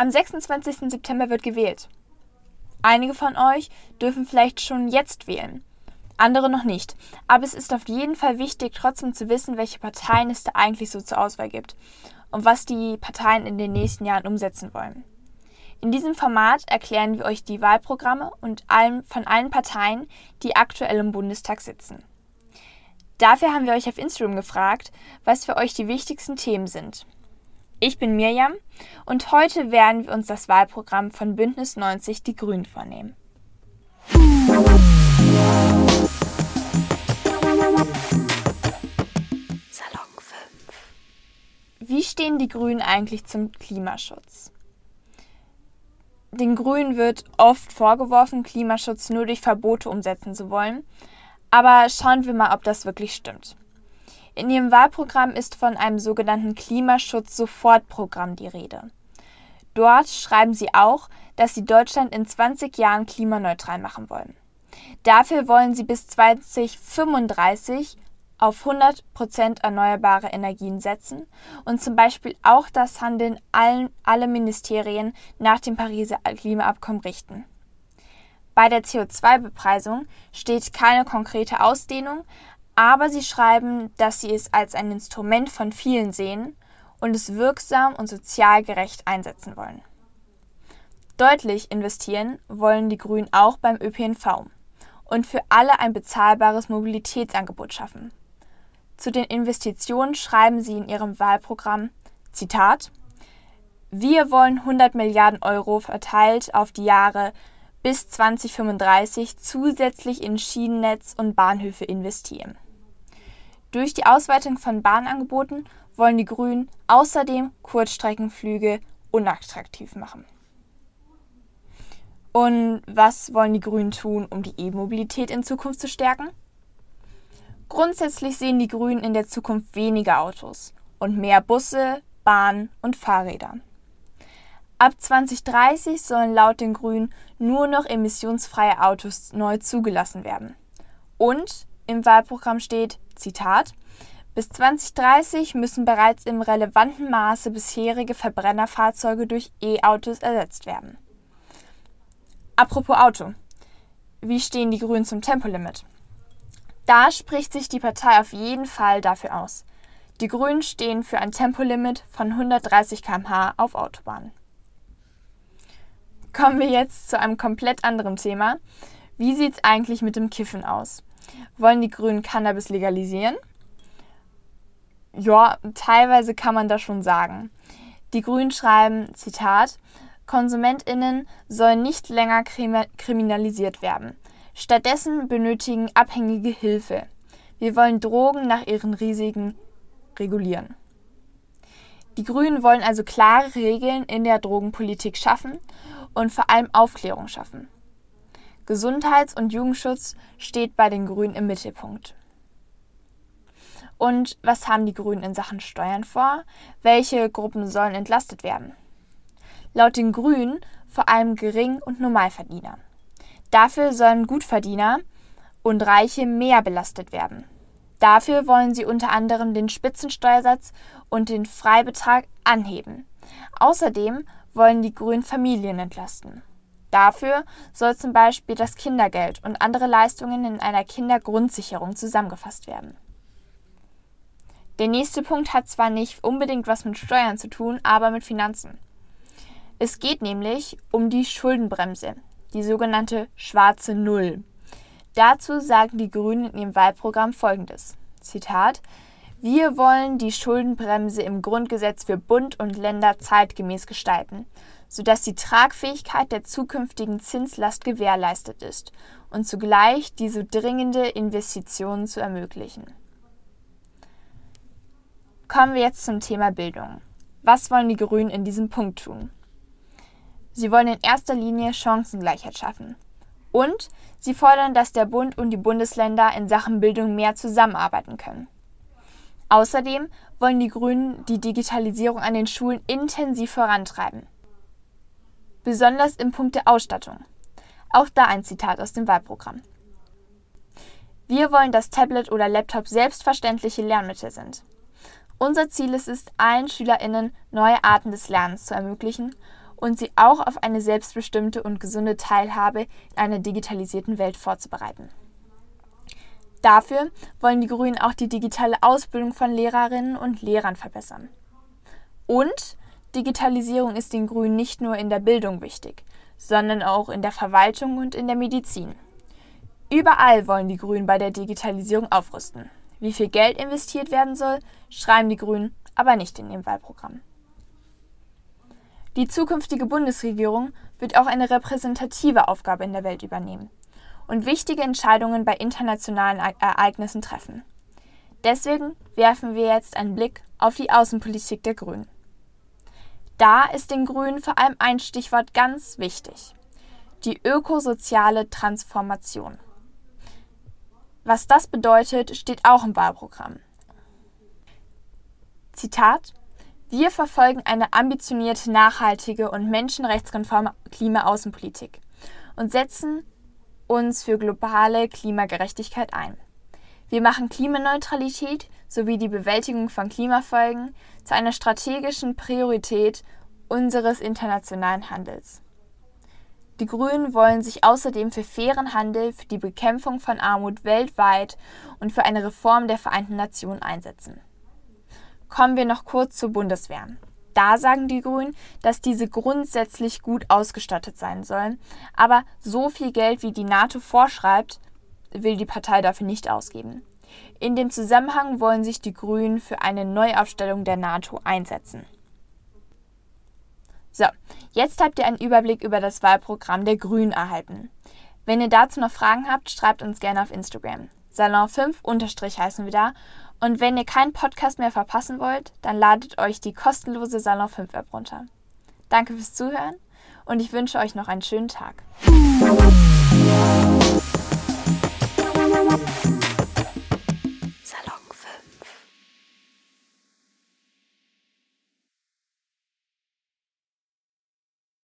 Am 26. September wird gewählt. Einige von euch dürfen vielleicht schon jetzt wählen, andere noch nicht. Aber es ist auf jeden Fall wichtig, trotzdem zu wissen, welche Parteien es da eigentlich so zur Auswahl gibt und was die Parteien in den nächsten Jahren umsetzen wollen. In diesem Format erklären wir euch die Wahlprogramme und allen, von allen Parteien, die aktuell im Bundestag sitzen. Dafür haben wir euch auf Instagram gefragt, was für euch die wichtigsten Themen sind. Ich bin Mirjam und heute werden wir uns das Wahlprogramm von Bündnis 90 Die Grünen vornehmen. Salon 5. Wie stehen die Grünen eigentlich zum Klimaschutz? Den Grünen wird oft vorgeworfen, Klimaschutz nur durch Verbote umsetzen zu wollen. Aber schauen wir mal, ob das wirklich stimmt. In ihrem Wahlprogramm ist von einem sogenannten Klimaschutz-Sofortprogramm die Rede. Dort schreiben sie auch, dass sie Deutschland in 20 Jahren klimaneutral machen wollen. Dafür wollen sie bis 2035 auf 100 Prozent erneuerbare Energien setzen und zum Beispiel auch das Handeln allen, alle Ministerien nach dem Pariser Klimaabkommen richten. Bei der CO2-Bepreisung steht keine konkrete Ausdehnung, aber sie schreiben, dass sie es als ein Instrument von vielen sehen und es wirksam und sozial gerecht einsetzen wollen. Deutlich investieren wollen die Grünen auch beim ÖPNV und für alle ein bezahlbares Mobilitätsangebot schaffen. Zu den Investitionen schreiben sie in ihrem Wahlprogramm Zitat Wir wollen 100 Milliarden Euro verteilt auf die Jahre bis 2035 zusätzlich in Schienennetz und Bahnhöfe investieren. Durch die Ausweitung von Bahnangeboten wollen die Grünen außerdem Kurzstreckenflüge unattraktiv machen. Und was wollen die Grünen tun, um die E-Mobilität in Zukunft zu stärken? Grundsätzlich sehen die Grünen in der Zukunft weniger Autos und mehr Busse, Bahnen und Fahrräder. Ab 2030 sollen laut den Grünen nur noch emissionsfreie Autos neu zugelassen werden. Und im Wahlprogramm steht, Zitat, bis 2030 müssen bereits im relevanten Maße bisherige Verbrennerfahrzeuge durch E-Autos ersetzt werden. Apropos Auto. Wie stehen die Grünen zum Tempolimit? Da spricht sich die Partei auf jeden Fall dafür aus. Die Grünen stehen für ein Tempolimit von 130 km/h auf Autobahnen. Kommen wir jetzt zu einem komplett anderen Thema. Wie sieht es eigentlich mit dem Kiffen aus? Wollen die Grünen Cannabis legalisieren? Ja, teilweise kann man das schon sagen. Die Grünen schreiben, Zitat, KonsumentInnen sollen nicht länger kriminalisiert werden. Stattdessen benötigen Abhängige Hilfe. Wir wollen Drogen nach ihren Risiken regulieren. Die Grünen wollen also klare Regeln in der Drogenpolitik schaffen und vor allem Aufklärung schaffen. Gesundheits- und Jugendschutz steht bei den Grünen im Mittelpunkt. Und was haben die Grünen in Sachen Steuern vor? Welche Gruppen sollen entlastet werden? Laut den Grünen vor allem Gering- und Normalverdiener. Dafür sollen Gutverdiener und Reiche mehr belastet werden. Dafür wollen sie unter anderem den Spitzensteuersatz und den Freibetrag anheben. Außerdem wollen die Grünen Familien entlasten. Dafür soll zum Beispiel das Kindergeld und andere Leistungen in einer Kindergrundsicherung zusammengefasst werden. Der nächste Punkt hat zwar nicht unbedingt was mit Steuern zu tun, aber mit Finanzen. Es geht nämlich um die Schuldenbremse, die sogenannte schwarze Null. Dazu sagen die Grünen in ihrem Wahlprogramm folgendes: Zitat: Wir wollen die Schuldenbremse im Grundgesetz für Bund und Länder zeitgemäß gestalten sodass die Tragfähigkeit der zukünftigen Zinslast gewährleistet ist und zugleich diese dringende Investitionen zu ermöglichen. Kommen wir jetzt zum Thema Bildung. Was wollen die Grünen in diesem Punkt tun? Sie wollen in erster Linie Chancengleichheit schaffen. Und sie fordern, dass der Bund und die Bundesländer in Sachen Bildung mehr zusammenarbeiten können. Außerdem wollen die Grünen die Digitalisierung an den Schulen intensiv vorantreiben besonders im Punkt der Ausstattung. Auch da ein Zitat aus dem Wahlprogramm. Wir wollen, dass Tablet oder Laptop selbstverständliche Lernmittel sind. Unser Ziel ist es, allen SchülerInnen neue Arten des Lernens zu ermöglichen und sie auch auf eine selbstbestimmte und gesunde Teilhabe in einer digitalisierten Welt vorzubereiten. Dafür wollen die Grünen auch die digitale Ausbildung von Lehrerinnen und Lehrern verbessern. Und Digitalisierung ist den Grünen nicht nur in der Bildung wichtig, sondern auch in der Verwaltung und in der Medizin. Überall wollen die Grünen bei der Digitalisierung aufrüsten. Wie viel Geld investiert werden soll, schreiben die Grünen aber nicht in ihrem Wahlprogramm. Die zukünftige Bundesregierung wird auch eine repräsentative Aufgabe in der Welt übernehmen und wichtige Entscheidungen bei internationalen Ereignissen treffen. Deswegen werfen wir jetzt einen Blick auf die Außenpolitik der Grünen. Da ist den Grünen vor allem ein Stichwort ganz wichtig. Die ökosoziale Transformation. Was das bedeutet, steht auch im Wahlprogramm. Zitat Wir verfolgen eine ambitionierte, nachhaltige und menschenrechtskonforme Klimaaußenpolitik und setzen uns für globale Klimagerechtigkeit ein. Wir machen Klimaneutralität sowie die Bewältigung von Klimafolgen zu einer strategischen Priorität unseres internationalen Handels. Die Grünen wollen sich außerdem für fairen Handel, für die Bekämpfung von Armut weltweit und für eine Reform der Vereinten Nationen einsetzen. Kommen wir noch kurz zur Bundeswehr. Da sagen die Grünen, dass diese grundsätzlich gut ausgestattet sein sollen, aber so viel Geld, wie die NATO vorschreibt, will die Partei dafür nicht ausgeben. In dem Zusammenhang wollen sich die Grünen für eine Neuaufstellung der NATO einsetzen. So, jetzt habt ihr einen Überblick über das Wahlprogramm der Grünen erhalten. Wenn ihr dazu noch Fragen habt, schreibt uns gerne auf Instagram. Salon 5 unterstrich heißen wir da. Und wenn ihr keinen Podcast mehr verpassen wollt, dann ladet euch die kostenlose Salon 5 App runter. Danke fürs Zuhören und ich wünsche euch noch einen schönen Tag.